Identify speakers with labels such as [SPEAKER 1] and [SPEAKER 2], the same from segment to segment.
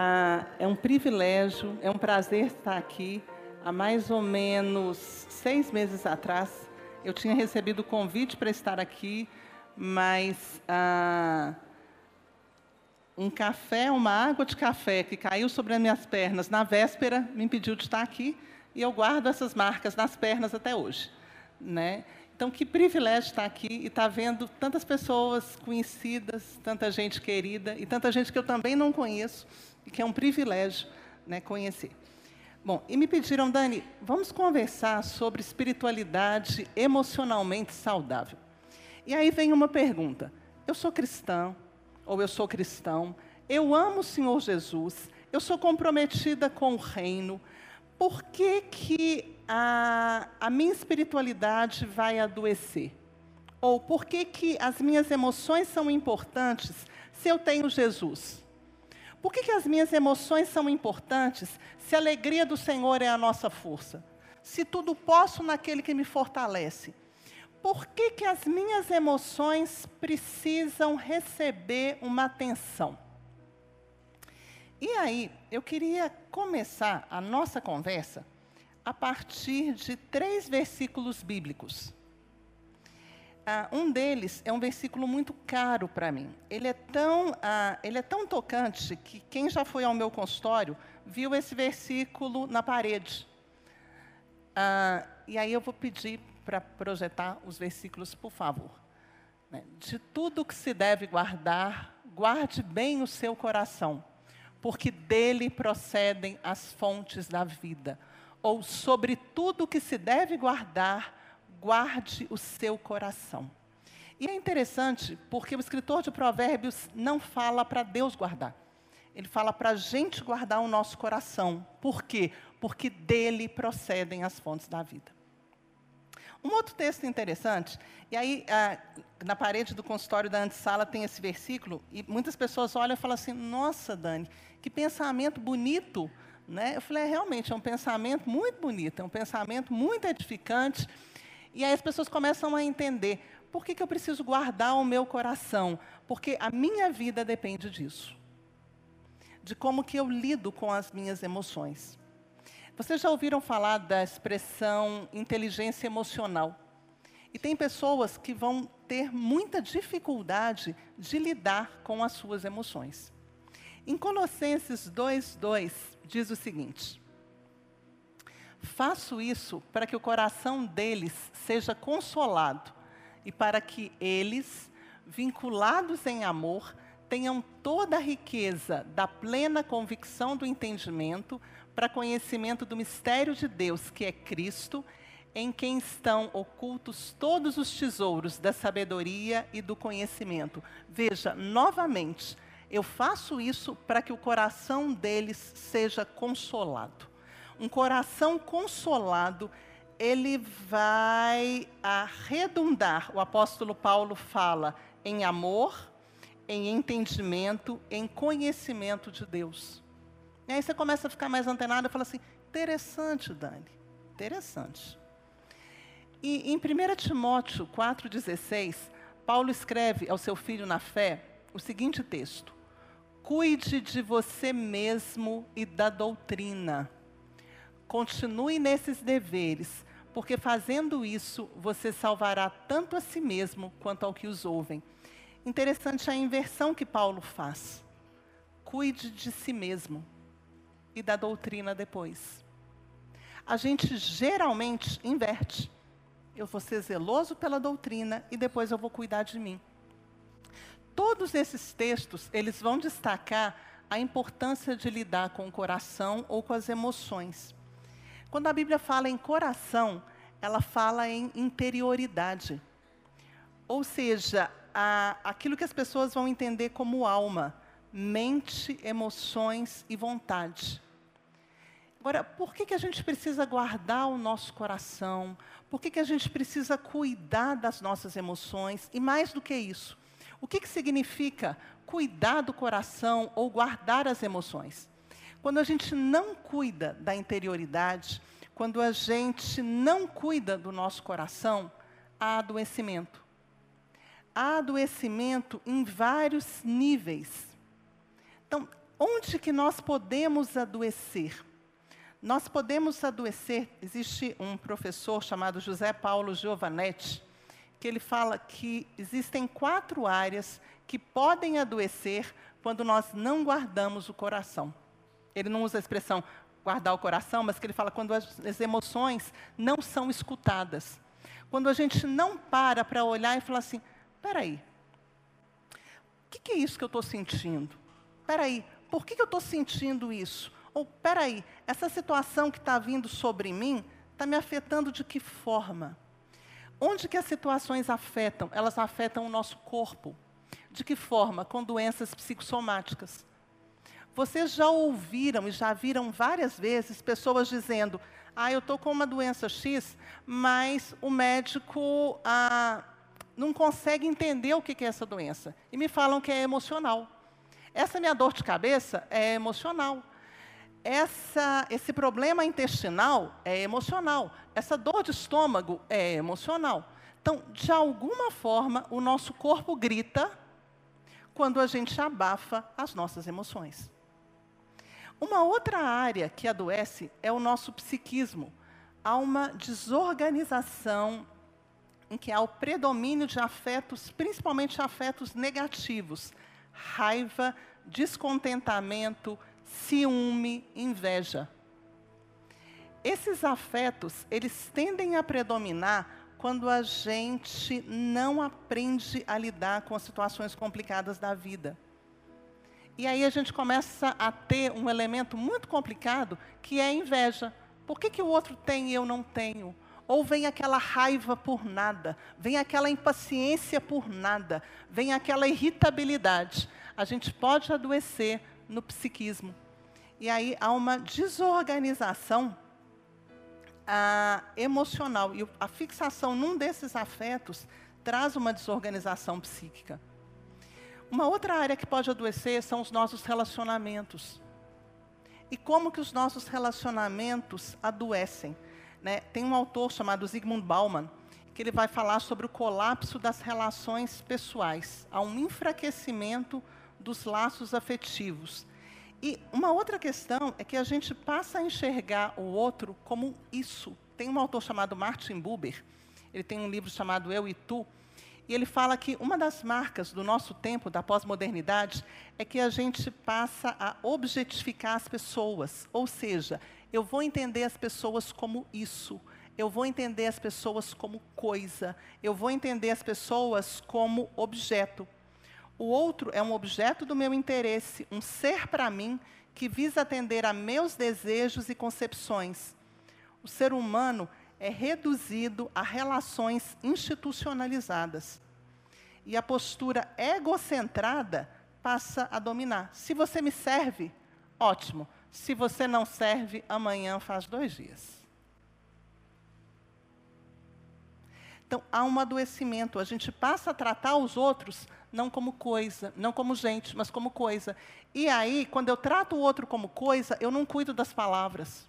[SPEAKER 1] Ah, é um privilégio, é um prazer estar aqui. Há mais ou menos seis meses atrás, eu tinha recebido o convite para estar aqui, mas ah, um café, uma água de café que caiu sobre as minhas pernas na véspera me impediu de estar aqui e eu guardo essas marcas nas pernas até hoje. Né? Então, que privilégio estar aqui e estar vendo tantas pessoas conhecidas, tanta gente querida e tanta gente que eu também não conheço e que é um privilégio né, conhecer. Bom, e me pediram, Dani, vamos conversar sobre espiritualidade emocionalmente saudável. E aí vem uma pergunta: eu sou cristã, ou eu sou cristão, eu amo o Senhor Jesus, eu sou comprometida com o reino, por que, que a, a minha espiritualidade vai adoecer? Ou por que, que as minhas emoções são importantes se eu tenho Jesus? Por que, que as minhas emoções são importantes se a alegria do Senhor é a nossa força? Se tudo posso naquele que me fortalece? Por que, que as minhas emoções precisam receber uma atenção? E aí, eu queria começar a nossa conversa a partir de três versículos bíblicos. Ah, um deles é um versículo muito caro para mim. Ele é, tão, ah, ele é tão tocante que quem já foi ao meu consultório viu esse versículo na parede. Ah, e aí eu vou pedir para projetar os versículos, por favor. Né? De tudo que se deve guardar, guarde bem o seu coração, porque dele procedem as fontes da vida. Ou sobre tudo que se deve guardar, guarde o seu coração. E é interessante porque o escritor de Provérbios não fala para Deus guardar. Ele fala para a gente guardar o nosso coração. Por quê? Porque dele procedem as fontes da vida. Um outro texto interessante, e aí ah, na parede do consultório da antessala tem esse versículo, e muitas pessoas olham e falam assim: Nossa, Dani, que pensamento bonito. Né? Eu falei: é, realmente, é um pensamento muito bonito, é um pensamento muito edificante. E aí as pessoas começam a entender: por que, que eu preciso guardar o meu coração? Porque a minha vida depende disso. De como que eu lido com as minhas emoções. Vocês já ouviram falar da expressão inteligência emocional? E tem pessoas que vão ter muita dificuldade de lidar com as suas emoções. Em Colossenses 2:2 diz o seguinte: Faço isso para que o coração deles seja consolado e para que eles, vinculados em amor, tenham toda a riqueza da plena convicção do entendimento para conhecimento do mistério de Deus, que é Cristo, em quem estão ocultos todos os tesouros da sabedoria e do conhecimento. Veja, novamente, eu faço isso para que o coração deles seja consolado um coração consolado, ele vai arredundar, o apóstolo Paulo fala, em amor, em entendimento, em conhecimento de Deus. E aí você começa a ficar mais antenado e fala assim: interessante, Dani, interessante. E em 1 Timóteo 4,16, Paulo escreve ao seu filho na fé o seguinte texto: Cuide de você mesmo e da doutrina. Continue nesses deveres, porque fazendo isso você salvará tanto a si mesmo quanto ao que os ouvem. Interessante a inversão que Paulo faz. Cuide de si mesmo e da doutrina depois. A gente geralmente inverte. Eu vou ser zeloso pela doutrina e depois eu vou cuidar de mim. Todos esses textos, eles vão destacar a importância de lidar com o coração ou com as emoções. Quando a Bíblia fala em coração, ela fala em interioridade. Ou seja, a, aquilo que as pessoas vão entender como alma, mente, emoções e vontade. Agora, por que, que a gente precisa guardar o nosso coração? Por que, que a gente precisa cuidar das nossas emoções? E mais do que isso, o que, que significa cuidar do coração ou guardar as emoções? Quando a gente não cuida da interioridade, quando a gente não cuida do nosso coração, há adoecimento. Há adoecimento em vários níveis. Então, Onde que nós podemos adoecer? Nós podemos adoecer. Existe um professor chamado José Paulo Giovanetti, que ele fala que existem quatro áreas que podem adoecer quando nós não guardamos o coração. Ele não usa a expressão guardar o coração, mas que ele fala quando as, as emoções não são escutadas. Quando a gente não para para olhar e falar assim, peraí, o que, que, é isso que eu estou sentindo? Peraí, por que, que eu estou sentindo isso? Ou, peraí, essa situação que está vindo sobre mim está me afetando de que forma? Onde que as situações afetam? Elas afetam o nosso corpo. De que forma? Com doenças psicossomáticas. Vocês já ouviram e já viram várias vezes pessoas dizendo: Ah, eu estou com uma doença X, mas o médico ah, não consegue entender o que é essa doença. E me falam que é emocional. Essa minha dor de cabeça é emocional. Essa, esse problema intestinal é emocional. Essa dor de estômago é emocional. Então, de alguma forma, o nosso corpo grita quando a gente abafa as nossas emoções. Uma outra área que adoece é o nosso psiquismo. Há uma desorganização em que há o predomínio de afetos, principalmente afetos negativos, raiva, descontentamento, ciúme, inveja. Esses afetos, eles tendem a predominar quando a gente não aprende a lidar com as situações complicadas da vida. E aí a gente começa a ter um elemento muito complicado, que é a inveja. Por que, que o outro tem e eu não tenho? Ou vem aquela raiva por nada, vem aquela impaciência por nada, vem aquela irritabilidade. A gente pode adoecer no psiquismo. E aí há uma desorganização ah, emocional. E a fixação num desses afetos traz uma desorganização psíquica. Uma outra área que pode adoecer são os nossos relacionamentos. E como que os nossos relacionamentos adoecem? Né? Tem um autor chamado Zygmunt Bauman, que ele vai falar sobre o colapso das relações pessoais. Há um enfraquecimento dos laços afetivos. E uma outra questão é que a gente passa a enxergar o outro como isso. Tem um autor chamado Martin Buber, ele tem um livro chamado Eu e Tu, e ele fala que uma das marcas do nosso tempo, da pós-modernidade, é que a gente passa a objetificar as pessoas. Ou seja, eu vou entender as pessoas como isso, eu vou entender as pessoas como coisa, eu vou entender as pessoas como objeto. O outro é um objeto do meu interesse, um ser para mim que visa atender a meus desejos e concepções. O ser humano é reduzido a relações institucionalizadas. E a postura egocentrada passa a dominar. Se você me serve, ótimo. Se você não serve, amanhã faz dois dias. Então, há um adoecimento. A gente passa a tratar os outros não como coisa, não como gente, mas como coisa. E aí, quando eu trato o outro como coisa, eu não cuido das palavras.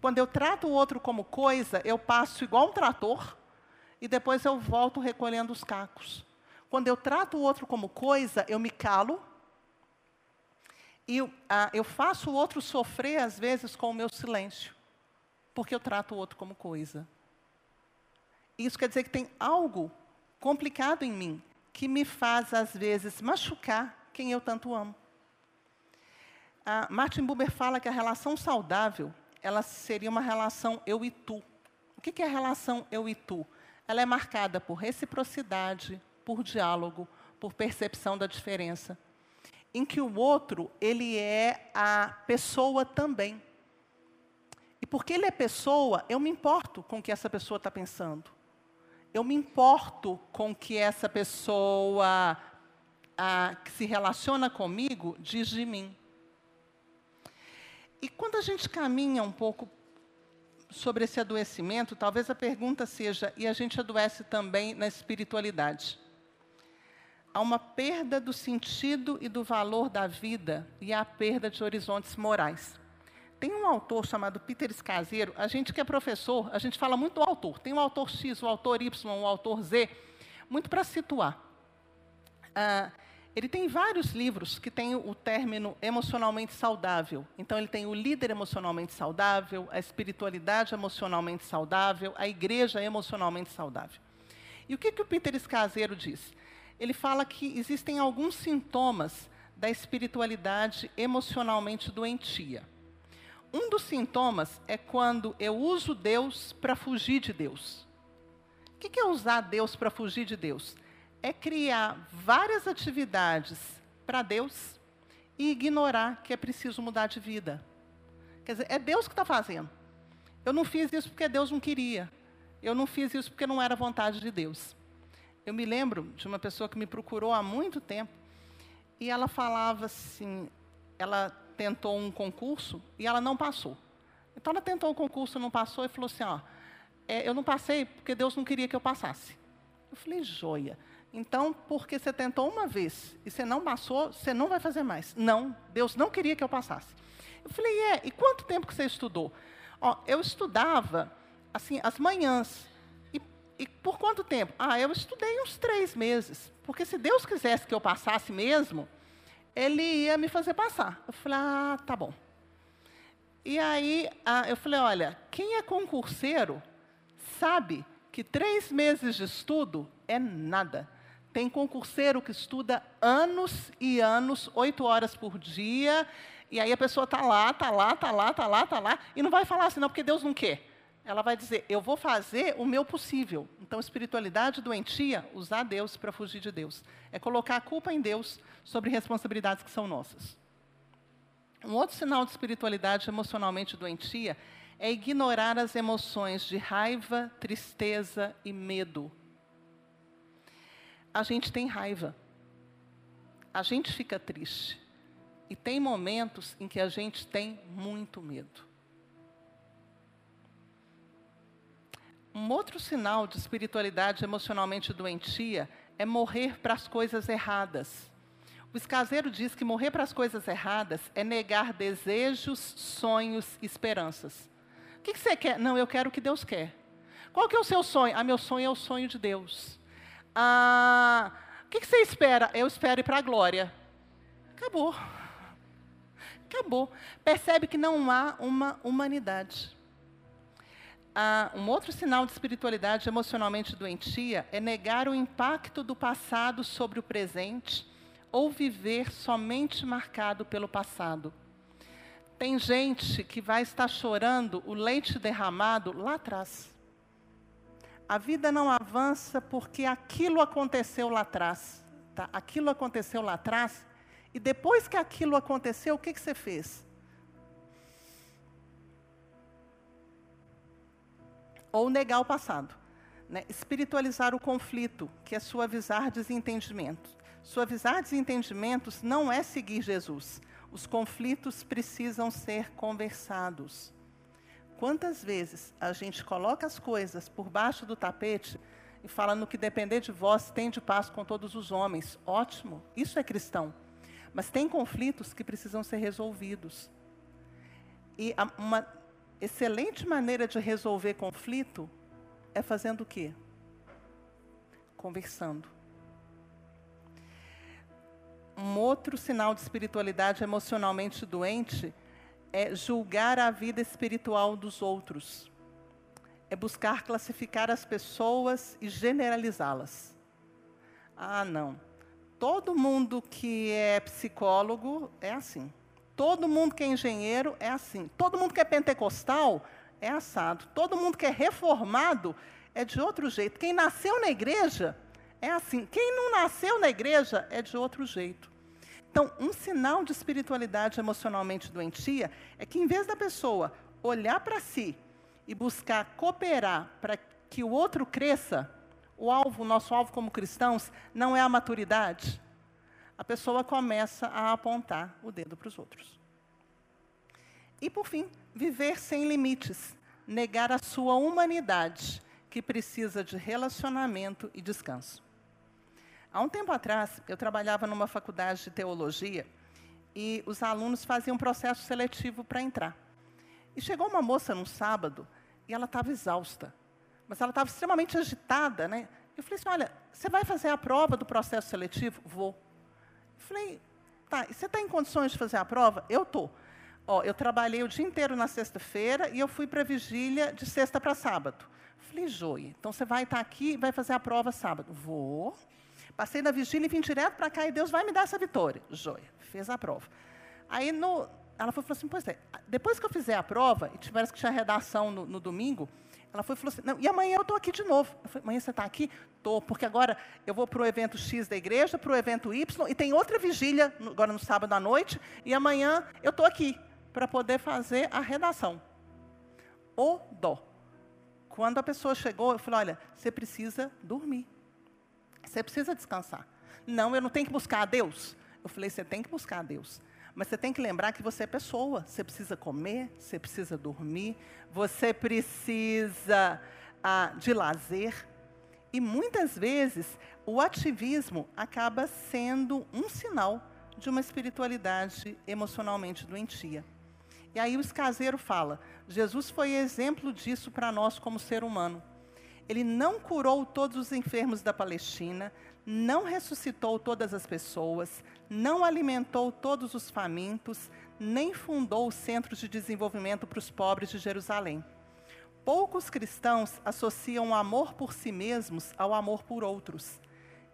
[SPEAKER 1] Quando eu trato o outro como coisa, eu passo igual um trator e depois eu volto recolhendo os cacos. Quando eu trato o outro como coisa, eu me calo e ah, eu faço o outro sofrer, às vezes, com o meu silêncio, porque eu trato o outro como coisa. Isso quer dizer que tem algo complicado em mim que me faz, às vezes, machucar quem eu tanto amo. Ah, Martin Buber fala que a relação saudável ela seria uma relação eu e tu. O que é a relação eu e tu? Ela é marcada por reciprocidade, por diálogo, por percepção da diferença, em que o outro ele é a pessoa também. E porque ele é pessoa, eu me importo com o que essa pessoa está pensando eu me importo com que essa pessoa a, que se relaciona comigo diz de mim. E quando a gente caminha um pouco sobre esse adoecimento, talvez a pergunta seja: e a gente adoece também na espiritualidade? Há uma perda do sentido e do valor da vida e há a perda de horizontes morais. Tem um autor chamado Peter Escaseiro, a gente que é professor, a gente fala muito do autor. Tem o autor X, o autor Y, o autor Z, muito para situar. Ah, Ele tem vários livros que têm o término emocionalmente saudável. Então, ele tem o líder emocionalmente saudável, a espiritualidade emocionalmente saudável, a igreja emocionalmente saudável. E o que, que o Peter Escaseiro diz? Ele fala que existem alguns sintomas da espiritualidade emocionalmente doentia. Um dos sintomas é quando eu uso Deus para fugir de Deus. O que é usar Deus para fugir de Deus? É criar várias atividades para Deus e ignorar que é preciso mudar de vida. Quer dizer, é Deus que está fazendo. Eu não fiz isso porque Deus não queria. Eu não fiz isso porque não era vontade de Deus. Eu me lembro de uma pessoa que me procurou há muito tempo e ela falava assim, ela tentou um concurso e ela não passou. Então ela tentou o um concurso, não passou e falou assim, ó, é, eu não passei porque Deus não queria que eu passasse. Eu falei, joia. Então, porque você tentou uma vez e você não passou, você não vai fazer mais. Não, Deus não queria que eu passasse. Eu falei, é, e quanto tempo que você estudou? Ó, eu estudava, assim, as manhãs. E, e por quanto tempo? Ah, eu estudei uns três meses. Porque se Deus quisesse que eu passasse mesmo, Ele ia me fazer passar. Eu falei, ah, tá bom. E aí, ah, eu falei, olha, quem é concurseiro sabe que três meses de estudo é nada. Tem concurseiro que estuda anos e anos, oito horas por dia, e aí a pessoa está lá, está lá, está lá, está lá, está lá, e não vai falar assim, não, porque Deus não quer. Ela vai dizer, eu vou fazer o meu possível. Então, espiritualidade doentia, usar Deus para fugir de Deus. É colocar a culpa em Deus sobre responsabilidades que são nossas. Um outro sinal de espiritualidade emocionalmente doentia é ignorar as emoções de raiva, tristeza e medo a gente tem raiva. A gente fica triste. E tem momentos em que a gente tem muito medo. Um outro sinal de espiritualidade emocionalmente doentia é morrer para as coisas erradas. O escaseiro diz que morrer para as coisas erradas é negar desejos, sonhos, esperanças. O que, você quer? Não, eu quero o que Deus quer. Qual que é o seu sonho? Ah, meu sonho é o sonho de Deus. Ah, o que, você espera? Eu espero ir para a glória. Acabou. Acabou. Percebe que não há uma humanidade. Ah, um outro sinal de espiritualidade emocionalmente doentia é negar o impacto do passado sobre o presente ou viver somente marcado pelo passado. Tem gente que vai estar chorando o leite derramado lá atrás. A vida não avança porque aquilo aconteceu lá atrás. Tá? Aquilo aconteceu lá atrás. E depois que aquilo aconteceu, o que, que você fez? Ou negar o passado. Né? Espiritualizar o conflito, que é suavizar desentendimentos. Suavizar desentendimentos não é seguir Jesus. Os conflitos precisam ser conversados. Quantas vezes a gente coloca as coisas por baixo do tapete e fala no que depender de vós, tem de paz com todos os homens. Ótimo, isso é cristão. Mas tem conflitos que precisam ser resolvidos. E uma excelente maneira de resolver conflito é fazendo o quê? Conversando. Um outro sinal de espiritualidade emocionalmente doente é julgar a vida espiritual dos outros. É buscar classificar as pessoas e generalizá-las. Ah, não. Todo mundo que é psicólogo é assim. Todo mundo que é engenheiro é assim. Todo mundo que é pentecostal é assado. Todo mundo que é reformado é de outro jeito. Quem nasceu na igreja é assim. Quem não nasceu na igreja é de outro jeito. Então, um sinal de espiritualidade emocionalmente doentia é que, em vez da pessoa olhar para si e buscar cooperar para que o outro cresça, o alvo, o nosso alvo como cristãos, não é a maturidade, a pessoa começa a apontar o dedo para os outros. E, por fim, viver sem limites, negar a sua humanidade, que precisa de relacionamento e descanso. Há um tempo atrás, eu trabalhava numa faculdade de teologia e os alunos faziam um processo seletivo para entrar. E chegou uma moça num sábado e ela estava exausta, mas ela estava extremamente agitada, né? Eu falei assim: olha, você vai fazer a prova do processo seletivo? Vou. Falei, tá, e você está em condições de fazer a prova? Eu estou. Ó, eu trabalhei o dia inteiro na sexta-feira e eu fui para a vigília de sexta para sábado. Falei, Joia, então você vai estar tá aqui e vai fazer a prova sábado. Vou. Passei na vigília e vim direto para cá e Deus vai me dar essa vitória. Joia, fez a prova. Aí no, ela foi, falou assim, pois é, depois que eu fizer a prova, e tivesse que tinha redação no, no domingo, ela foi falou assim, não, e amanhã eu estou aqui de novo. Eu falei, amanhã você está aqui? Estou, porque agora eu vou para o evento X da igreja, para o evento Y, e tem outra vigília, agora no sábado à noite, e amanhã eu estou aqui para poder fazer a redação. O dó. Quando a pessoa chegou, eu falei, olha, você precisa dormir. Você precisa descansar. Não, eu não tenho que buscar a Deus. Eu falei, você tem que buscar a Deus. Mas você tem que lembrar que você é pessoa. Você precisa comer, você precisa dormir, você precisa ah, de lazer. E muitas vezes o ativismo acaba sendo um sinal de uma espiritualidade emocionalmente doentia. E aí o escaseiro fala: Jesus foi exemplo disso para nós como ser humano. Ele não curou todos os enfermos da Palestina, não ressuscitou todas as pessoas, não alimentou todos os famintos, nem fundou os centros de desenvolvimento para os pobres de Jerusalém. Poucos cristãos associam o amor por si mesmos ao amor por outros.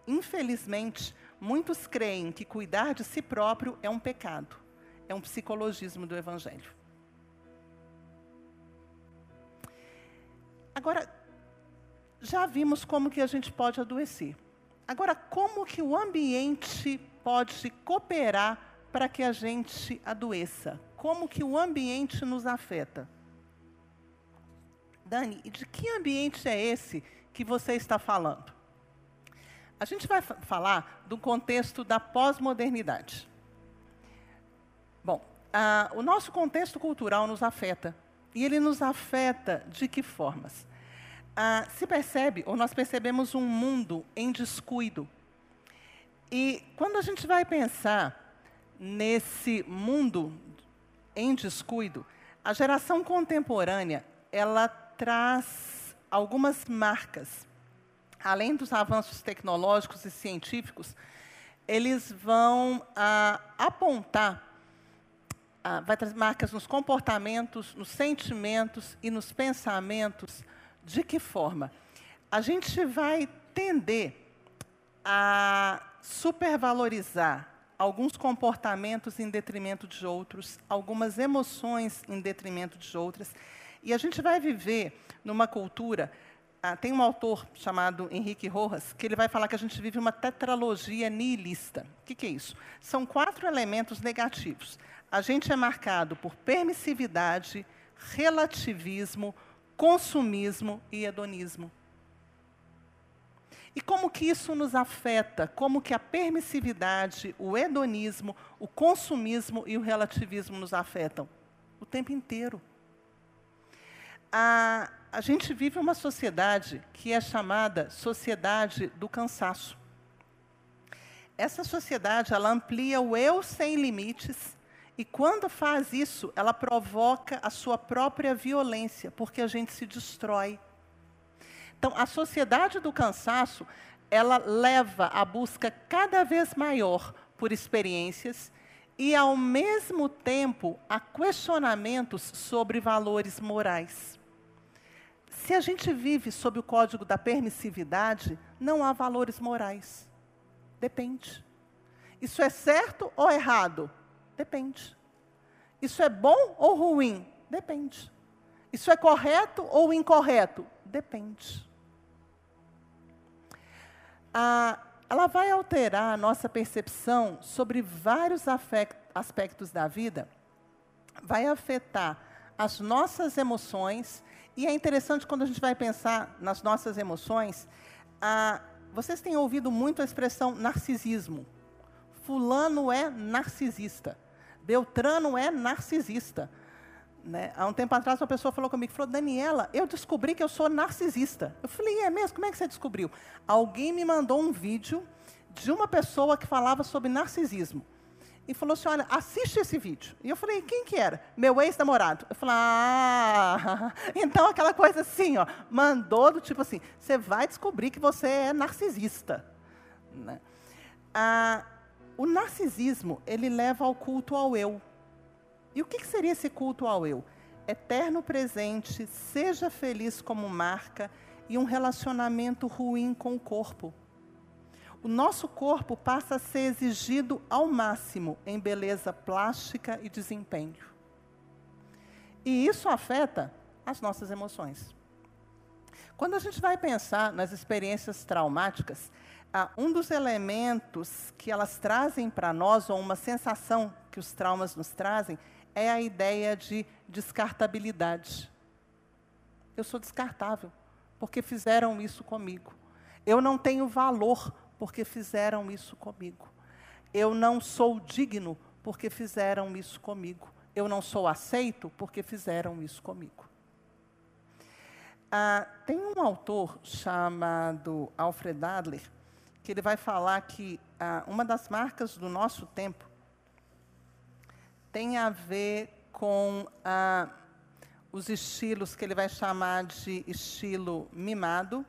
[SPEAKER 1] Infelizmente, muitos creem que cuidar de si próprio é um pecado é um psicologismo do Evangelho. Agora, já vimos como que a gente pode adoecer. Agora, como que o ambiente pode cooperar para que a gente adoeça? Como que o ambiente nos afeta? Dani, de que ambiente é esse que você está falando? A gente vai falar do contexto da pós-modernidade. Bom, o nosso contexto cultural nos afeta. E ele nos afeta de que formas? Ah, se percebe, ou nós percebemos um mundo em descuido. E quando a gente vai pensar nesse mundo em descuido, a geração contemporânea, ela traz algumas marcas. Além dos avanços tecnológicos e científicos, eles vão ah, apontar ah, vai trazer marcas nos comportamentos, nos sentimentos e nos pensamentos. De que forma? A gente vai tender a supervalorizar alguns comportamentos em detrimento de outros, algumas emoções em detrimento de outras. E a gente vai viver numa cultura. Ah, tem um autor chamado Henrique Rojas que ele vai falar que a gente vive uma tetralogia nihilista. O que, que é isso? São quatro elementos negativos a gente é marcado por permissividade, relativismo, consumismo e hedonismo. E como que isso nos afeta? Como que a permissividade, o hedonismo, o consumismo e o relativismo nos afetam? O tempo inteiro. A, a gente vive uma sociedade que é chamada sociedade do cansaço. Essa sociedade, ela amplia o eu sem limites e quando faz isso, ela provoca a sua própria violência, porque a gente se destrói. Então, a sociedade do cansaço, ela leva a busca cada vez maior por experiências e, ao mesmo tempo, a questionamentos sobre valores morais. Se a gente vive sob o código da permissividade, não há valores morais. Depende. Isso é certo ou errado? Depende. Isso é bom ou ruim? Depende. Isso é correto ou incorreto? Depende. Ela vai alterar a nossa percepção sobre vários aspectos da vida, vai afetar as nossas emoções, e é interessante quando a gente vai pensar nas nossas emoções, vocês têm ouvido muito a expressão narcisismo. Fulano é narcisista. Beltrano é narcisista. Né? Há um tempo atrás, uma pessoa falou comigo, falou, Daniela, eu descobri que eu sou narcisista. Eu falei, é mesmo? Como é que você descobriu? Alguém me mandou um vídeo de uma pessoa que falava sobre narcisismo. E falou assim, olha, assiste esse vídeo. E eu falei, quem que era? Meu ex-namorado. Eu falei, ah, então aquela coisa assim, ó, mandou do tipo assim, você vai descobrir que você é narcisista. Né? Ah, O narcisismo, ele leva ao culto ao eu. E o que seria esse culto ao eu? Eterno presente, seja feliz como marca e um relacionamento ruim com o corpo. O nosso corpo passa a ser exigido ao máximo em beleza plástica e desempenho. E isso afeta as nossas emoções. Quando a gente vai pensar nas experiências traumáticas, ah, um dos elementos que elas trazem para nós, ou uma sensação que os traumas nos trazem, é a ideia de descartabilidade. Eu sou descartável, porque fizeram isso comigo. Eu não tenho valor, porque fizeram isso comigo. Eu não sou digno, porque fizeram isso comigo. Eu não sou aceito, porque fizeram isso comigo. Ah, tem um autor chamado Alfred Adler, que ele vai falar que ah, uma das marcas do nosso tempo tem a ver com ah, os estilos que ele vai chamar de estilo mimado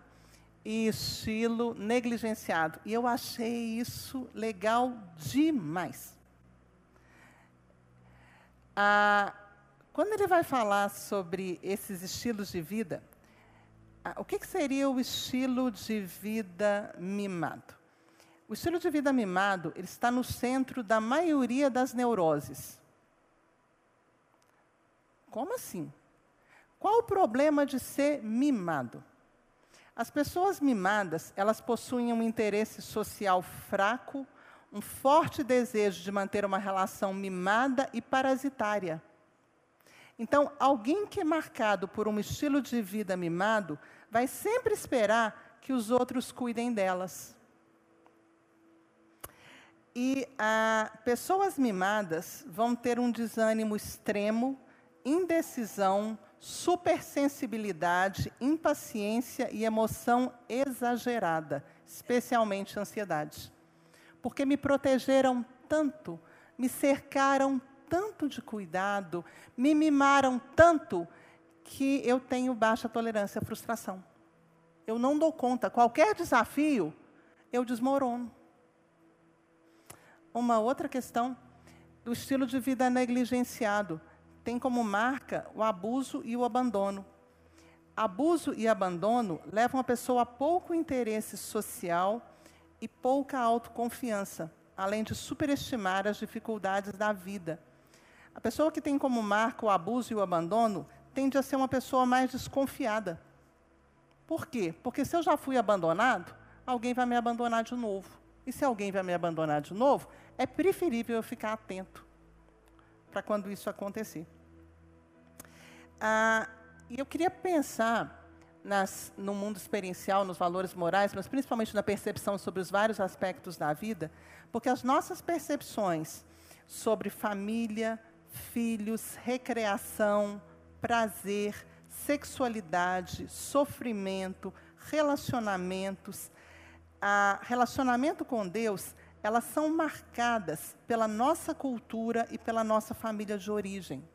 [SPEAKER 1] e estilo negligenciado. E eu achei isso legal demais. Ah, quando ele vai falar sobre esses estilos de vida, o que, que seria o estilo de vida mimado? O estilo de vida mimado ele está no centro da maioria das neuroses. Como assim? Qual o problema de ser mimado? As pessoas mimadas, elas possuem um interesse social fraco, um forte desejo de manter uma relação mimada e parasitária. Então, alguém que é marcado por um estilo de vida mimado vai sempre esperar que os outros cuidem delas. E ah, pessoas mimadas vão ter um desânimo extremo, indecisão, supersensibilidade, impaciência e emoção exagerada, especialmente ansiedade. Porque me protegeram tanto, me cercaram tanto de cuidado, me mimaram tanto, que eu tenho baixa tolerância à frustração. Eu não dou conta. Qualquer desafio, eu desmorono. Uma outra questão do estilo de vida negligenciado tem como marca o abuso e o abandono. Abuso e abandono levam a pessoa a pouco interesse social e pouca autoconfiança, além de superestimar as dificuldades da vida. A pessoa que tem como marca o abuso e o abandono tende a ser uma pessoa mais desconfiada. Por quê? Porque se eu já fui abandonado, alguém vai me abandonar de novo. E se alguém vai me abandonar de novo, é preferível eu ficar atento para quando isso acontecer. Ah, e eu queria pensar nas, no mundo experiencial, nos valores morais, mas principalmente na percepção sobre os vários aspectos da vida, porque as nossas percepções sobre família, filhos, recreação, prazer, sexualidade, sofrimento, relacionamentos, a relacionamento com Deus, elas são marcadas pela nossa cultura e pela nossa família de origem.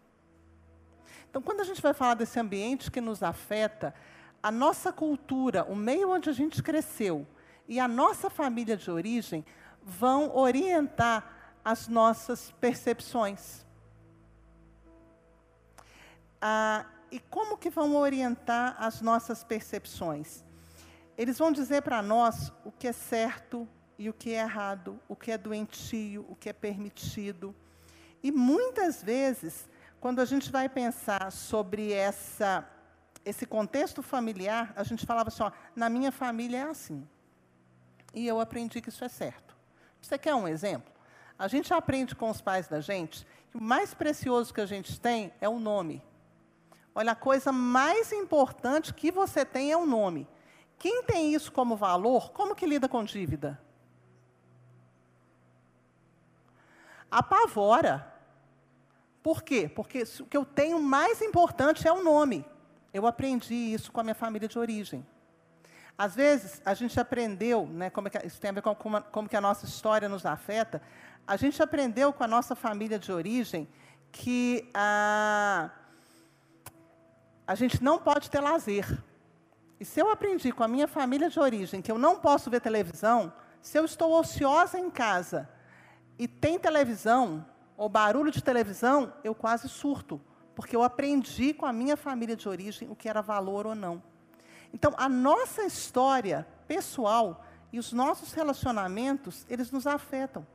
[SPEAKER 1] Então, quando a gente vai falar desse ambiente que nos afeta, a nossa cultura, o meio onde a gente cresceu e a nossa família de origem vão orientar as nossas percepções. Ah, e como que vão orientar as nossas percepções? Eles vão dizer para nós o que é certo e o que é errado, o que é doentio, o que é permitido. E muitas vezes, quando a gente vai pensar sobre essa, esse contexto familiar, a gente falava assim: ó, na minha família é assim. E eu aprendi que isso é certo. Você quer um exemplo? A gente aprende com os pais da gente que o mais precioso que a gente tem é o nome. Olha, a coisa mais importante que você tem é o nome. Quem tem isso como valor, como que lida com dívida? Apavora. Por quê? Porque o que eu tenho mais importante é o nome. Eu aprendi isso com a minha família de origem. Às vezes, a gente aprendeu, né, como é que, isso tem a ver com como, como que a nossa história nos afeta, a gente aprendeu com a nossa família de origem que a, a gente não pode ter lazer. E se eu aprendi com a minha família de origem que eu não posso ver televisão, se eu estou ociosa em casa, e tem televisão, ou barulho de televisão, eu quase surto, porque eu aprendi com a minha família de origem o que era valor ou não. Então, a nossa história pessoal e os nossos relacionamentos, eles nos afetam.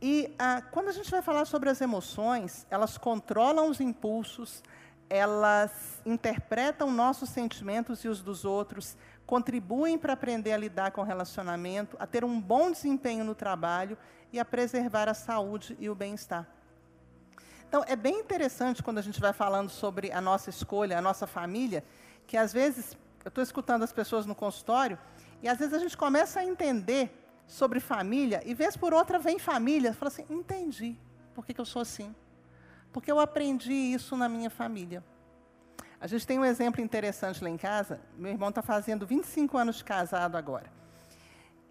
[SPEAKER 1] E ah, quando a gente vai falar sobre as emoções, elas controlam os impulsos, elas interpretam nossos sentimentos e os dos outros, contribuem para aprender a lidar com o relacionamento, a ter um bom desempenho no trabalho e a preservar a saúde e o bem-estar. Então, é bem interessante quando a gente vai falando sobre a nossa escolha, a nossa família, que às vezes, eu estou escutando as pessoas no consultório, e às vezes a gente começa a entender sobre família, e vez por outra vem família, fala assim, entendi por que, que eu sou assim. Porque eu aprendi isso na minha família. A gente tem um exemplo interessante lá em casa. Meu irmão está fazendo 25 anos de casado agora.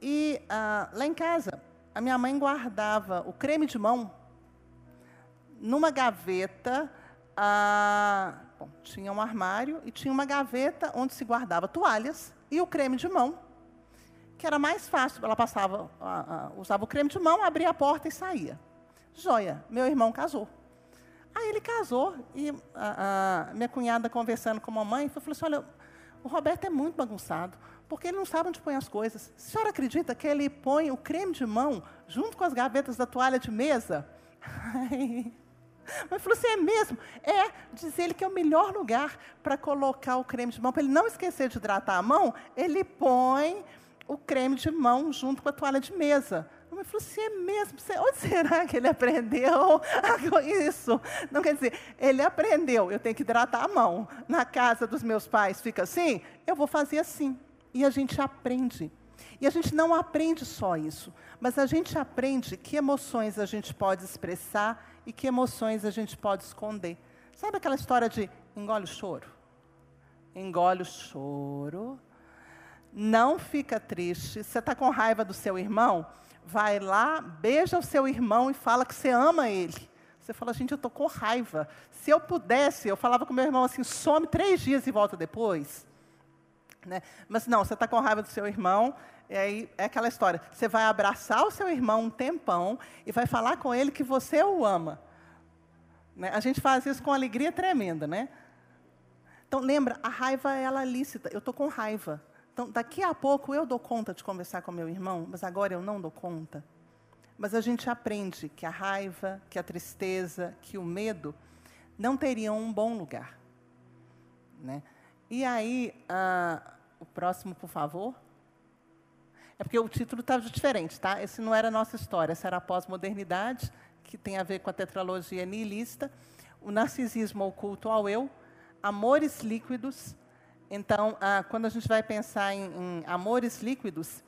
[SPEAKER 1] E ah, lá em casa, a minha mãe guardava o creme de mão numa gaveta. Ah, bom, tinha um armário e tinha uma gaveta onde se guardava toalhas e o creme de mão, que era mais fácil. Ela passava, ah, usava o creme de mão, abria a porta e saía. Joia, meu irmão casou. Aí ele casou e a, a minha cunhada conversando com a mamãe falou assim: olha, o Roberto é muito bagunçado porque ele não sabe onde põe as coisas. A senhora acredita que ele põe o creme de mão junto com as gavetas da toalha de mesa? Mas falou assim, é mesmo? É, diz ele que é o melhor lugar para colocar o creme de mão, para ele não esquecer de hidratar a mão, ele põe o creme de mão junto com a toalha de mesa. Eu falou assim, é mesmo? Onde será que ele aprendeu isso? Não quer dizer, ele aprendeu, eu tenho que hidratar a mão. Na casa dos meus pais fica assim, eu vou fazer assim. E a gente aprende. E a gente não aprende só isso, mas a gente aprende que emoções a gente pode expressar e que emoções a gente pode esconder. Sabe aquela história de engole o choro? Engole o choro. Não fica triste. Você está com raiva do seu irmão? Vai lá, beija o seu irmão e fala que você ama ele. Você fala, gente, eu estou com raiva. Se eu pudesse, eu falava com meu irmão assim, some três dias e volta depois. Né? Mas não, você está com raiva do seu irmão, e aí é aquela história. Você vai abraçar o seu irmão um tempão e vai falar com ele que você o ama. Né? A gente faz isso com alegria tremenda, né? Então lembra, a raiva ela é lícita. Eu estou com raiva. Então daqui a pouco eu dou conta de conversar com meu irmão, mas agora eu não dou conta. Mas a gente aprende que a raiva, que a tristeza, que o medo não teriam um bom lugar. Né? E aí, o próximo, por favor. É porque o título estava tá diferente, tá? Esse não era a nossa história, essa era a pós-modernidade, que tem a ver com a tetralogia nihilista, o narcisismo oculto ao eu, amores líquidos. Então, ah, quando a gente vai pensar em, em amores líquidos,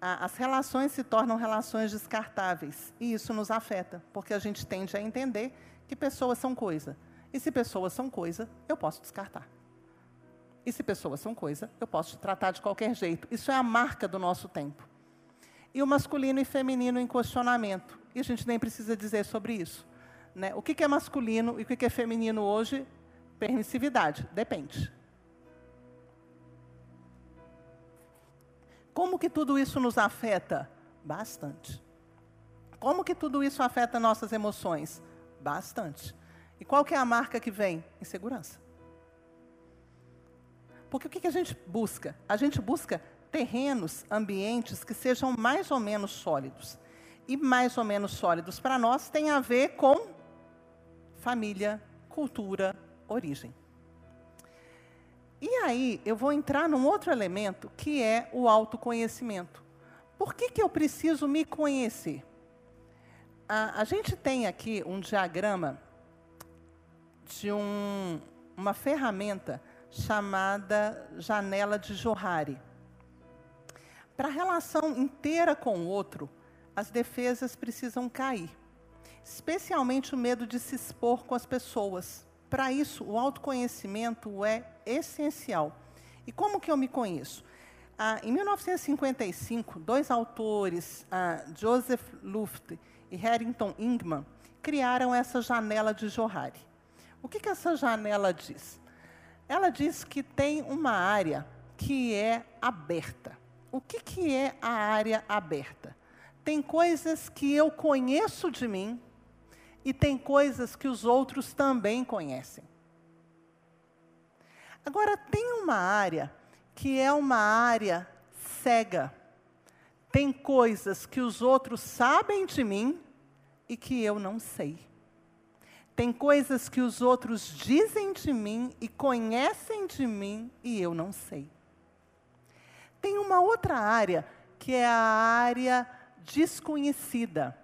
[SPEAKER 1] ah, as relações se tornam relações descartáveis. E isso nos afeta, porque a gente tende a entender que pessoas são coisa. E se pessoas são coisa, eu posso descartar. E se pessoas são coisa, eu posso tratar de qualquer jeito. Isso é a marca do nosso tempo. E o masculino e feminino em questionamento. E a gente nem precisa dizer sobre isso. Né? O que é masculino e o que é feminino hoje? Permissividade. Depende. Como que tudo isso nos afeta? Bastante. Como que tudo isso afeta nossas emoções? Bastante. E qual que é a marca que vem? Insegurança. Porque o que, que a gente busca? A gente busca terrenos, ambientes que sejam mais ou menos sólidos. E mais ou menos sólidos para nós tem a ver com família, cultura, origem. E aí eu vou entrar num outro elemento que é o autoconhecimento. Por que, que eu preciso me conhecer? A, a gente tem aqui um diagrama de um, uma ferramenta chamada janela de Johari. Para a relação inteira com o outro, as defesas precisam cair, especialmente o medo de se expor com as pessoas. Para isso, o autoconhecimento é essencial. E como que eu me conheço? Ah, em 1955, dois autores, ah, Joseph Luft e Harrington Ingman, criaram essa janela de Johari. O que, que essa janela diz? ela diz que tem uma área que é aberta. O que, que é a área aberta? tem coisas que eu conheço de mim e tem coisas que os outros também conhecem. Agora, tem uma área que é uma área cega. Tem coisas que os outros sabem de mim e que eu não sei. Tem coisas que os outros dizem de mim e conhecem de mim e eu não sei. Tem uma outra área que é a área desconhecida.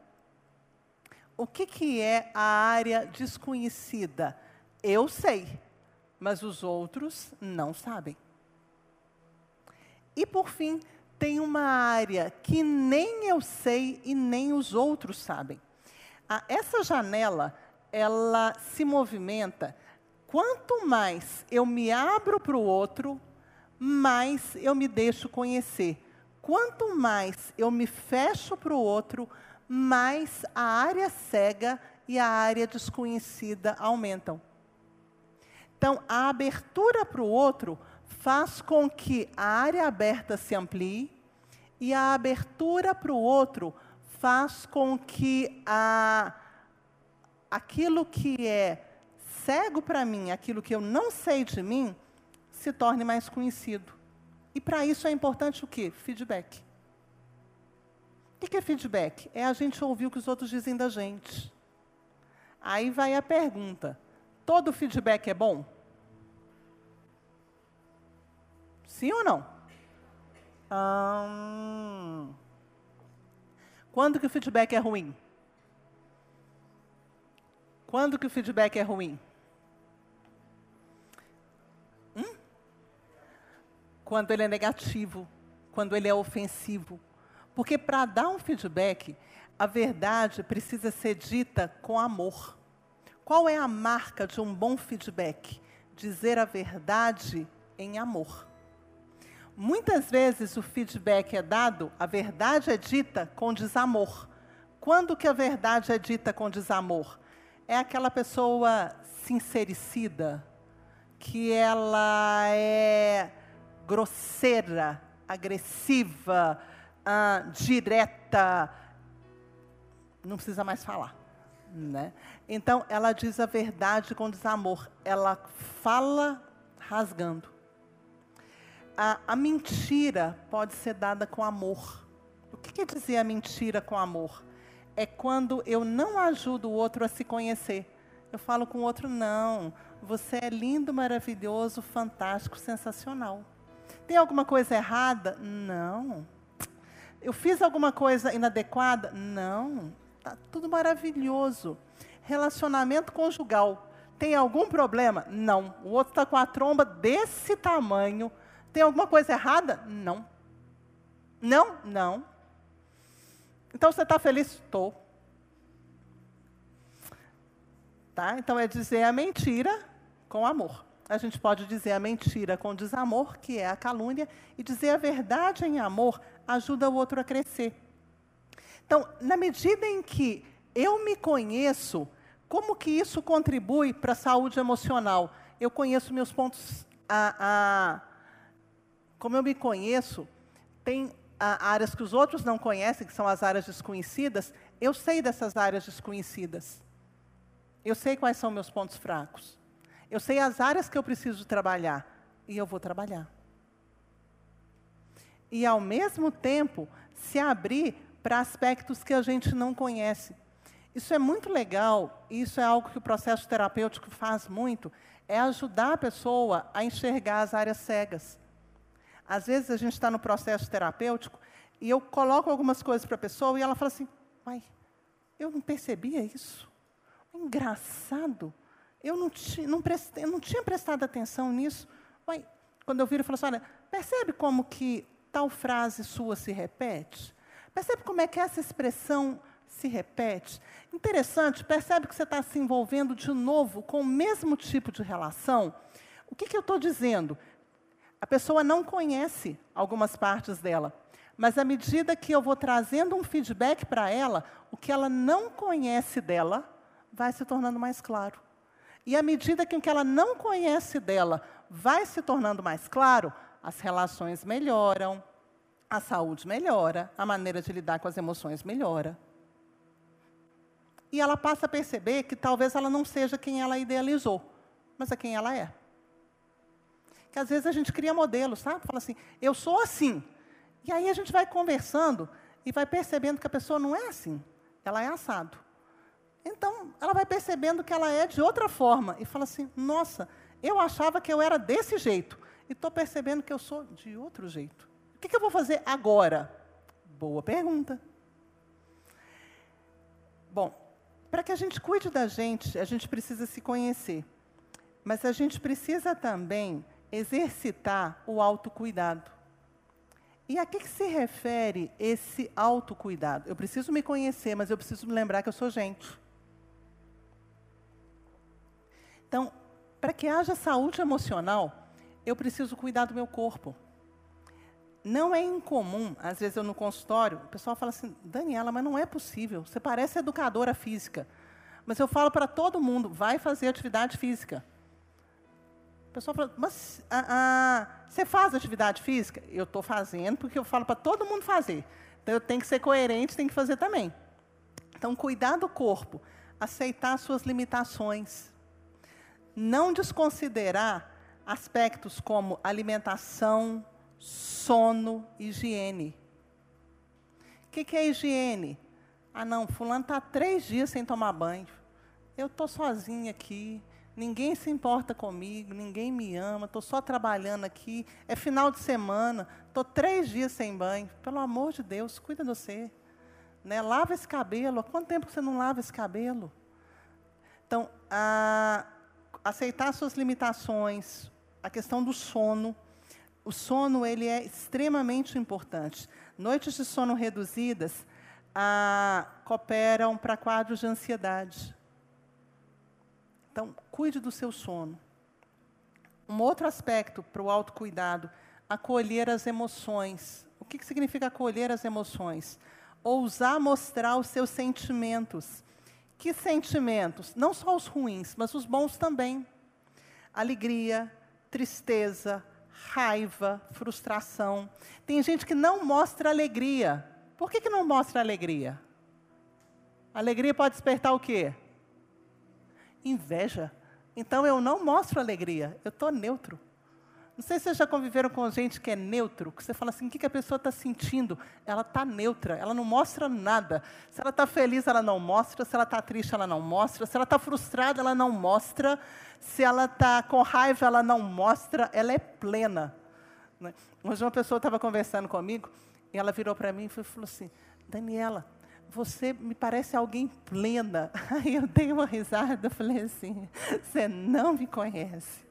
[SPEAKER 1] O que, que é a área desconhecida? Eu sei, mas os outros não sabem. E por fim, tem uma área que nem eu sei e nem os outros sabem. Essa janela ela se movimenta. Quanto mais eu me abro para o outro, mais eu me deixo conhecer. Quanto mais eu me fecho para o outro, mais a área cega e a área desconhecida aumentam. Então, a abertura para o outro faz com que a área aberta se amplie e a abertura para o outro faz com que a aquilo que é cego para mim, aquilo que eu não sei de mim, se torne mais conhecido. E para isso é importante o quê? Feedback. O que é feedback? É a gente ouvir o que os outros dizem da gente. Aí vai a pergunta: todo feedback é bom? Sim ou não? Hum... Quando que o feedback é ruim? Quando que o feedback é ruim? Hum? Quando ele é negativo, quando ele é ofensivo. Porque para dar um feedback, a verdade precisa ser dita com amor. Qual é a marca de um bom feedback? Dizer a verdade em amor. Muitas vezes o feedback é dado, a verdade é dita com desamor. Quando que a verdade é dita com desamor? é aquela pessoa sincericida, que ela é grosseira, agressiva, ah, direta, não precisa mais falar. Né? Então, ela diz a verdade com desamor, ela fala rasgando. A, a mentira pode ser dada com amor. O que quer dizer a mentira com amor? é quando eu não ajudo o outro a se conhecer. Eu falo com o outro, não, você é lindo, maravilhoso, fantástico, sensacional. Tem alguma coisa errada? Não. Eu fiz alguma coisa inadequada? Não. Está tudo maravilhoso. Relacionamento conjugal. Tem algum problema? Não. O outro está com a tromba desse tamanho. Tem alguma coisa errada? Não. Não? Não. Então você está feliz? Estou. Tá? Então é dizer a mentira com amor. A gente pode dizer a mentira com desamor, que é a calúnia, e dizer a verdade em amor ajuda o outro a crescer. Então, na medida em que eu me conheço, como que isso contribui para a saúde emocional? Eu conheço meus pontos. A, a, como eu me conheço, tem áreas que os outros não conhecem, que são as áreas desconhecidas, eu sei dessas áreas desconhecidas. Eu sei quais são meus pontos fracos. Eu sei as áreas que eu preciso trabalhar. E eu vou trabalhar. E, ao mesmo tempo, se abrir para aspectos que a gente não conhece. Isso é muito legal, e isso é algo que o processo terapêutico faz muito, é ajudar a pessoa a enxergar as áreas cegas. Às vezes a gente está no processo terapêutico e eu coloco algumas coisas para a pessoa e ela fala assim: Pai, eu não percebia isso. Engraçado. Eu não, ti, não, prestei, não tinha prestado atenção nisso. Uai, quando eu viro, eu falo assim: olha, percebe como que tal frase sua se repete? Percebe como é que essa expressão se repete? Interessante, percebe que você está se envolvendo de novo com o mesmo tipo de relação? O que, que eu estou dizendo? A pessoa não conhece algumas partes dela. Mas à medida que eu vou trazendo um feedback para ela, o que ela não conhece dela vai se tornando mais claro. E à medida que o que ela não conhece dela vai se tornando mais claro, as relações melhoram, a saúde melhora, a maneira de lidar com as emoções melhora. E ela passa a perceber que talvez ela não seja quem ela idealizou, mas é quem ela é. Que às vezes a gente cria modelos, sabe? Fala assim, eu sou assim. E aí a gente vai conversando e vai percebendo que a pessoa não é assim, ela é assado. Então, ela vai percebendo que ela é de outra forma e fala assim: nossa, eu achava que eu era desse jeito e estou percebendo que eu sou de outro jeito. O que, que eu vou fazer agora? Boa pergunta. Bom, para que a gente cuide da gente, a gente precisa se conhecer. Mas a gente precisa também exercitar o autocuidado. E a que, que se refere esse autocuidado? Eu preciso me conhecer, mas eu preciso me lembrar que eu sou gente. Então, para que haja saúde emocional, eu preciso cuidar do meu corpo. Não é incomum, às vezes eu no consultório, o pessoal fala assim, Daniela, mas não é possível, você parece educadora física. Mas eu falo para todo mundo, vai fazer atividade física. O pessoal fala, mas ah, ah, você faz atividade física? Eu estou fazendo porque eu falo para todo mundo fazer. Então eu tenho que ser coerente, tenho que fazer também. Então, cuidar do corpo, aceitar suas limitações. Não desconsiderar aspectos como alimentação, sono, higiene. O que, que é higiene? Ah, não, fulano está três dias sem tomar banho. Eu estou sozinha aqui, ninguém se importa comigo, ninguém me ama, estou só trabalhando aqui, é final de semana, estou três dias sem banho. Pelo amor de Deus, cuida de você. Né? Lava esse cabelo. Há quanto tempo você não lava esse cabelo? Então, a, aceitar suas limitações, a questão do sono. O sono ele é extremamente importante. Noites de sono reduzidas cooperam para quadros de ansiedade. Então, cuide do seu sono. Um outro aspecto para o autocuidado, acolher as emoções. O que, que significa acolher as emoções? Ousar mostrar os seus sentimentos. Que sentimentos? Não só os ruins, mas os bons também. Alegria, tristeza, raiva, frustração. Tem gente que não mostra alegria. Por que, que não mostra alegria? Alegria pode despertar o quê? Inveja. Então eu não mostro alegria, eu estou neutro. Não sei se vocês já conviveram com gente que é neutro, que você fala assim, o que, a pessoa está sentindo? Ela está neutra, ela não mostra nada. Se ela está feliz, ela não mostra. Se ela está triste, ela não mostra. Se ela está frustrada, ela não mostra. Se ela está com raiva, ela não mostra. Ela é plena. Né? Hoje uma pessoa estava conversando comigo, e ela virou para mim e falou assim, Daniela, você me parece alguém plena. Aí eu dei uma risada, falei assim, você não me conhece.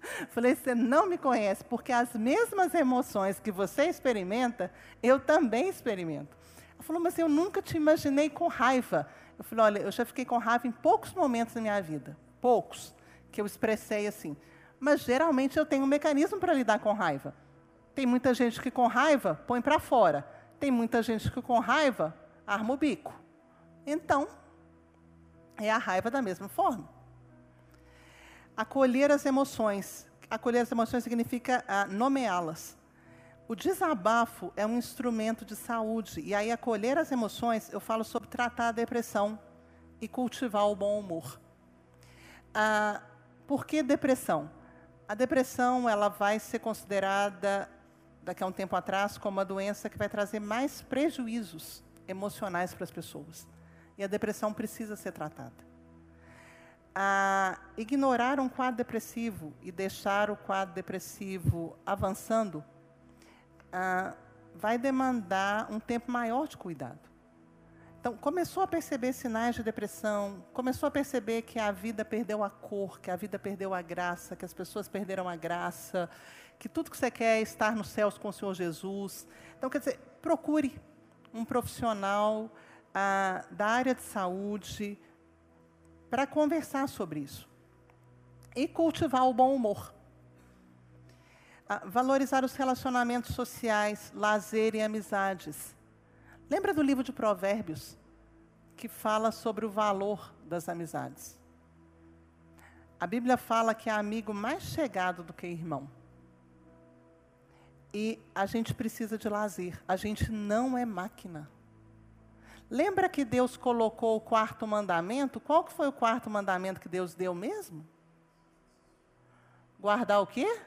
[SPEAKER 1] Falei, você não me conhece, porque as mesmas emoções que você experimenta, eu também experimento. Ela falou, mas eu nunca te imaginei com raiva. Eu falei, olha, eu já fiquei com raiva em poucos momentos da minha vida. Poucos, que eu expressei assim. Mas geralmente eu tenho um mecanismo para lidar com raiva. Tem muita gente que com raiva põe para fora. Tem muita gente que com raiva arma o bico. Então, é a raiva da mesma forma. Acolher as emoções. Acolher as emoções significa ah, nomeá-las. O desabafo é um instrumento de saúde. E aí, acolher as emoções, eu falo sobre tratar a depressão e cultivar o bom humor. Ah, por que depressão? A depressão ela vai ser considerada, daqui a um tempo atrás, como uma doença que vai trazer mais prejuízos emocionais para as pessoas. E a depressão precisa ser tratada a ignorar um quadro depressivo e deixar o quadro depressivo avançando, vai demandar um tempo maior de cuidado. Então, começou a perceber sinais de depressão, começou a perceber que a vida perdeu a cor, que a vida perdeu a graça, que as pessoas perderam a graça, que tudo que você quer é estar nos céus com o Senhor Jesus. Então, quer dizer, procure um profissional ah, da área de saúde, para conversar sobre isso. E cultivar o bom humor. Ah, valorizar os relacionamentos sociais, lazer e amizades. Lembra do livro de Provérbios, que fala sobre o valor das amizades? A Bíblia fala que é amigo mais chegado do que irmão. E a gente precisa de lazer. A gente não é máquina. Lembra que Deus colocou o quarto mandamento? Qual que foi o quarto mandamento que Deus deu mesmo? Guardar o quê?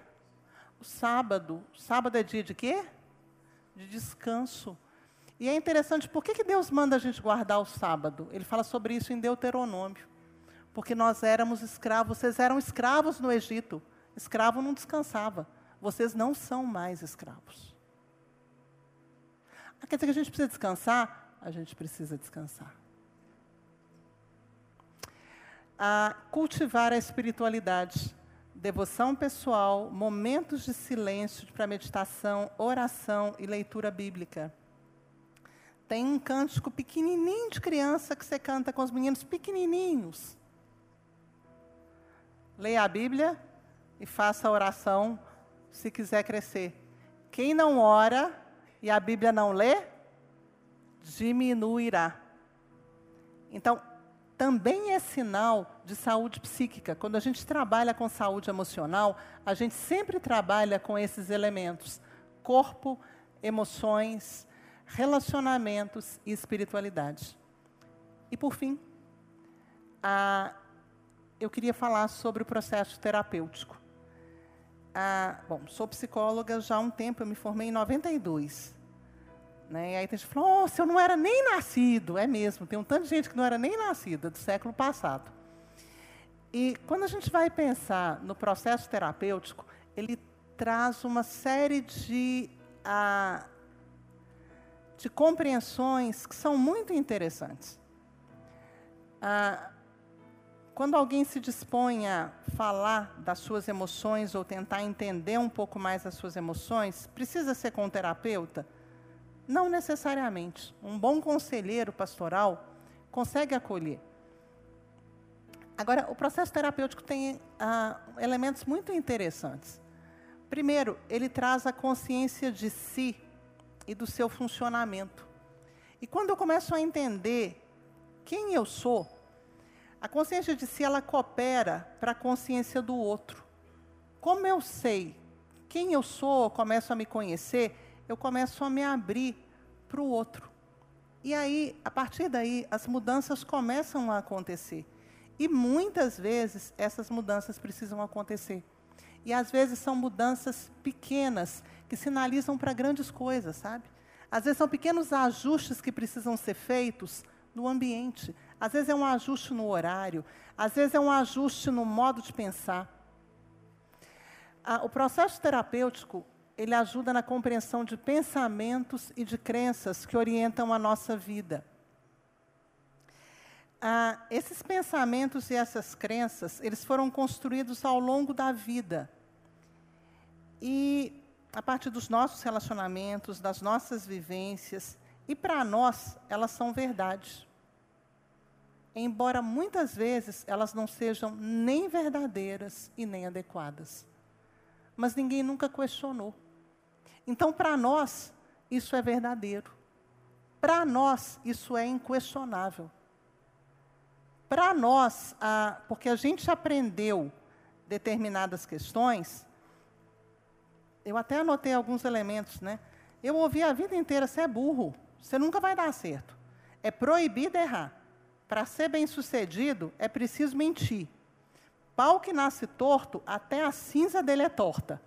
[SPEAKER 1] O sábado. O sábado é dia de quê? De descanso. E é interessante, por que, que Deus manda a gente guardar o sábado? Ele fala sobre isso em Deuteronômio. Porque nós éramos escravos, vocês eram escravos no Egito. Escravo não descansava. Vocês não são mais escravos. Ah, quer dizer que a gente precisa descansar? A gente precisa descansar. A cultivar a espiritualidade, devoção pessoal, momentos de silêncio para meditação, oração e leitura bíblica. Tem um cântico pequenininho de criança que você canta com os meninos pequenininhos. Leia a Bíblia e faça a oração se quiser crescer. Quem não ora e a Bíblia não lê, diminuirá. Então, também é sinal de saúde psíquica. Quando a gente trabalha com saúde emocional, a gente sempre trabalha com esses elementos: corpo, emoções, relacionamentos e espiritualidade. E por fim, a, eu queria falar sobre o processo terapêutico. Ah, bom, sou psicóloga já há um tempo, eu me formei em 92. Né? E aí tem gente que falou, oh, eu não era nem nascido. É mesmo, tem um tanto de gente que não era nem nascida, do século passado. E quando a gente vai pensar no processo terapêutico, ele traz uma série de, ah, de compreensões que são muito interessantes. Ah, quando alguém se dispõe a falar das suas emoções ou tentar entender um pouco mais as suas emoções, precisa ser com um terapeuta? Não necessariamente. Um bom conselheiro pastoral consegue acolher. Agora, o processo terapêutico tem ah, elementos muito interessantes. Primeiro, ele traz a consciência de si e do seu funcionamento. E quando eu começo a entender quem eu sou, a consciência de si, ela coopera para a consciência do outro. Como eu sei quem eu sou, começo a me conhecer, eu começo a me abrir para o outro. E aí, a partir daí, as mudanças começam a acontecer. E muitas vezes essas mudanças precisam acontecer. E às vezes são mudanças pequenas que sinalizam para grandes coisas, sabe? Às vezes são pequenos ajustes que precisam ser feitos no ambiente. Às vezes é um ajuste no horário, às vezes é um ajuste no modo de pensar. O processo terapêutico, ele ajuda na compreensão de pensamentos e de crenças que orientam a nossa vida. Ah, esses pensamentos e essas crenças, eles foram construídos ao longo da vida. E a partir dos nossos relacionamentos, das nossas vivências, e para nós, elas são verdade embora muitas vezes elas não sejam nem verdadeiras e nem adequadas. Mas ninguém nunca questionou. Então, para nós, isso é verdadeiro. Para nós, isso é inquestionável. Para nós, ah, porque a gente aprendeu determinadas questões, eu até anotei alguns elementos, né? Eu ouvi a vida inteira, você é burro, você nunca vai dar certo. É proibido errar. Para ser bem-sucedido, é preciso mentir. Pau que nasce torto, até a cinza dele é torta.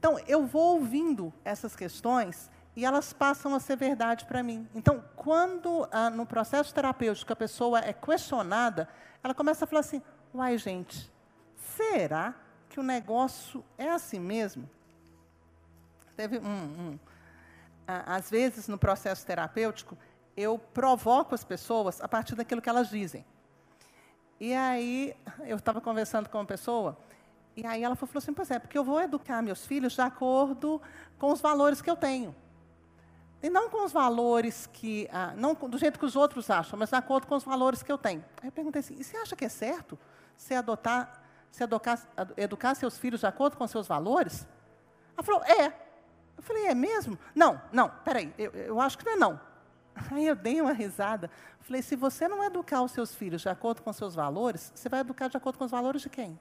[SPEAKER 1] Então, eu vou ouvindo essas questões e elas passam a ser verdade para mim. Então, quando ah, no processo terapêutico a pessoa é questionada, ela começa a falar assim: uai, gente, será que o negócio é assim mesmo? Teve um. um ah, às vezes, no processo terapêutico, eu provoco as pessoas a partir daquilo que elas dizem. E aí, eu estava conversando com uma pessoa, e aí ela falou assim: Pois é, porque eu vou educar meus filhos de acordo com os valores que eu tenho. E não com os valores que. Ah, não do jeito que os outros acham, mas de acordo com os valores que eu tenho. Aí eu perguntei assim: E você acha que é certo você adotar, se adotar, educar seus filhos de acordo com seus valores? Ela falou: É. Eu falei: É mesmo? Não, não, peraí, eu, eu acho que não é não. Aí eu dei uma risada. Falei: se você não educar os seus filhos de acordo com seus valores, você vai educar de acordo com os valores de quem?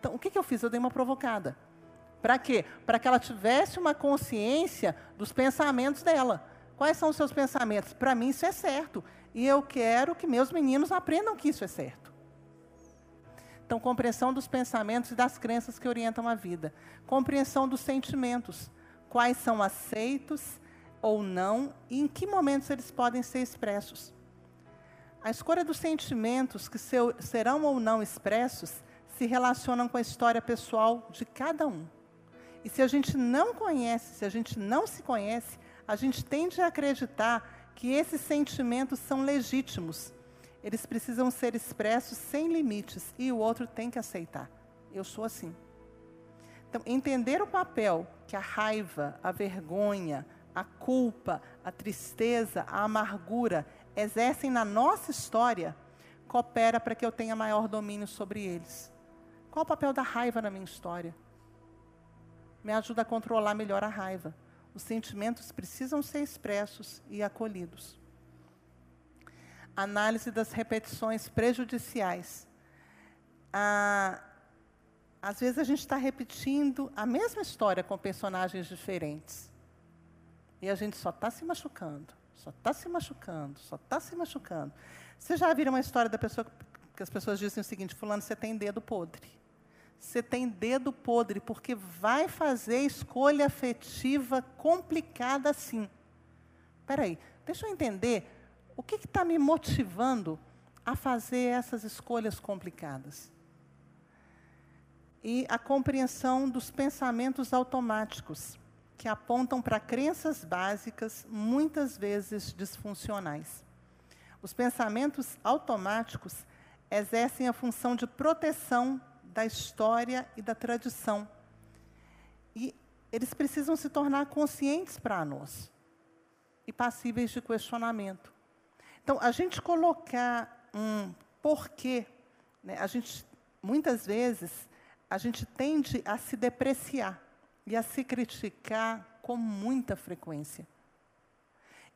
[SPEAKER 1] Então, o que, que eu fiz? Eu dei uma provocada. Para quê? Para que ela tivesse uma consciência dos pensamentos dela. Quais são os seus pensamentos? Para mim, isso é certo. E eu quero que meus meninos aprendam que isso é certo. Então, compreensão dos pensamentos e das crenças que orientam a vida. Compreensão dos sentimentos. Quais são aceitos ou não e em que momentos eles podem ser expressos. A escolha dos sentimentos que serão ou não expressos se relacionam com a história pessoal de cada um. E se a gente não conhece, se a gente não se conhece, a gente tende a acreditar que esses sentimentos são legítimos. Eles precisam ser expressos sem limites e o outro tem que aceitar. Eu sou assim. Então, entender o papel que a raiva, a vergonha, a culpa, a tristeza, a amargura exercem na nossa história, coopera para que eu tenha maior domínio sobre eles. Qual o papel da raiva na minha história? Me ajuda a controlar melhor a raiva. Os sentimentos precisam ser expressos e acolhidos. Análise das repetições prejudiciais. Ah, às vezes a gente está repetindo a mesma história com personagens diferentes. E a gente só está se machucando, só está se machucando, só está se machucando. Você já viram uma história da pessoa que as pessoas dizem o seguinte: Fulano, você tem dedo podre. Você tem dedo podre, porque vai fazer escolha afetiva complicada assim. Espera aí, deixa eu entender o que está me motivando a fazer essas escolhas complicadas. E a compreensão dos pensamentos automáticos que apontam para crenças básicas, muitas vezes disfuncionais. Os pensamentos automáticos exercem a função de proteção da história e da tradição. E eles precisam se tornar conscientes para nós e passíveis de questionamento. Então, a gente colocar um porquê, né, a gente, muitas vezes, a gente tende a se depreciar e a se criticar com muita frequência.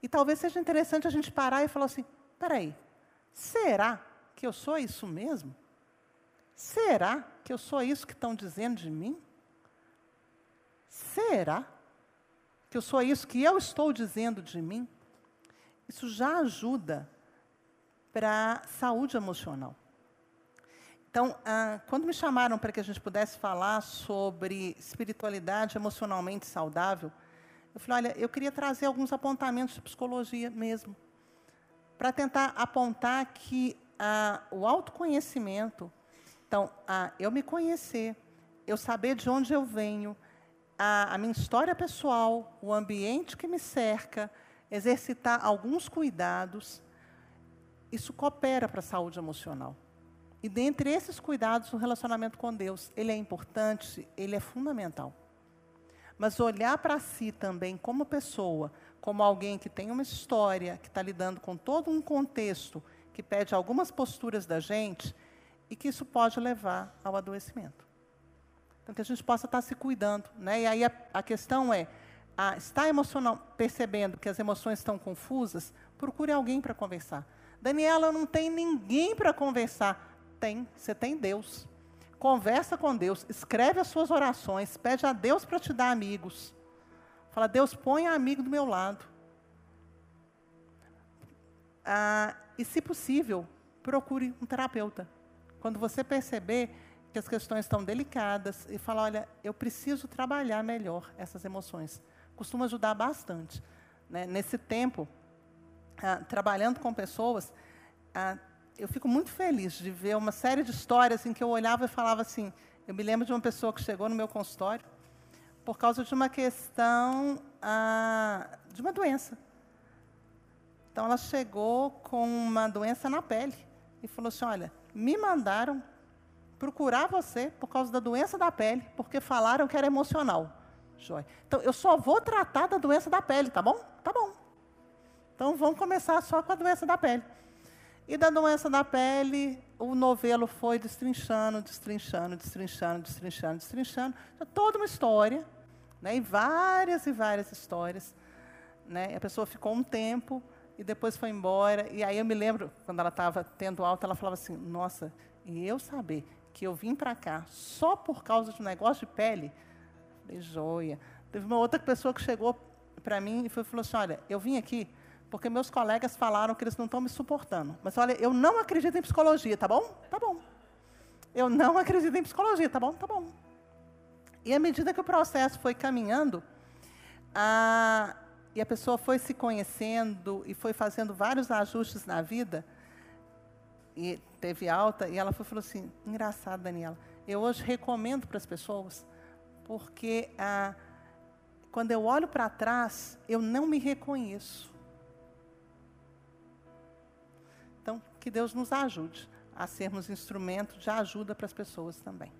[SPEAKER 1] E talvez seja interessante a gente parar e falar assim: peraí, será que eu sou isso mesmo? Será que eu sou isso que estão dizendo de mim? Será que eu sou isso que eu estou dizendo de mim? Isso já ajuda para a saúde emocional. Então, ah, quando me chamaram para que a gente pudesse falar sobre espiritualidade emocionalmente saudável, eu falei, olha, eu queria trazer alguns apontamentos de psicologia mesmo, para tentar apontar que ah, o autoconhecimento, então, ah, eu me conhecer, eu saber de onde eu venho, a, a minha história pessoal, o ambiente que me cerca, exercitar alguns cuidados, isso coopera para a saúde emocional. E dentre esses cuidados, o relacionamento com Deus, ele é importante, ele é fundamental. Mas olhar para si também como pessoa, como alguém que tem uma história, que está lidando com todo um contexto, que pede algumas posturas da gente, e que isso pode levar ao adoecimento. Então, que a gente possa estar se cuidando. Né? E aí a, a questão é, a, está emocional, percebendo que as emoções estão confusas, procure alguém para conversar. Daniela, não tem ninguém para conversar tem, você tem Deus. Conversa com Deus, escreve as suas orações, pede a Deus para te dar amigos. Fala, Deus, põe amigo do meu lado. Ah, e, se possível, procure um terapeuta. Quando você perceber que as questões estão delicadas e falar, olha, eu preciso trabalhar melhor essas emoções. Costuma ajudar bastante. Né? Nesse tempo, ah, trabalhando com pessoas, ah, eu fico muito feliz de ver uma série de histórias em que eu olhava e falava assim. Eu me lembro de uma pessoa que chegou no meu consultório por causa de uma questão ah, de uma doença. Então, ela chegou com uma doença na pele e falou assim: Olha, me mandaram procurar você por causa da doença da pele, porque falaram que era emocional. Joia. Então, eu só vou tratar da doença da pele, tá bom? Tá bom. Então, vamos começar só com a doença da pele. E da doença da pele, o novelo foi destrinchando, destrinchando, destrinchando, destrinchando, destrinchando. Toda uma história, né? e várias e várias histórias. Né? A pessoa ficou um tempo e depois foi embora. E aí eu me lembro, quando ela estava tendo alta, ela falava assim, nossa, e eu saber que eu vim para cá só por causa de um negócio de pele, falei, joia. Teve uma outra pessoa que chegou para mim e falou assim: olha, eu vim aqui porque meus colegas falaram que eles não estão me suportando. Mas olha, eu não acredito em psicologia, tá bom? Tá bom. Eu não acredito em psicologia, tá bom? Tá bom. E à medida que o processo foi caminhando, a, e a pessoa foi se conhecendo e foi fazendo vários ajustes na vida, e teve alta, e ela foi, falou assim: engraçado, Daniela, eu hoje recomendo para as pessoas, porque ah, quando eu olho para trás, eu não me reconheço. Então, que Deus nos ajude a sermos instrumento de ajuda para as pessoas também.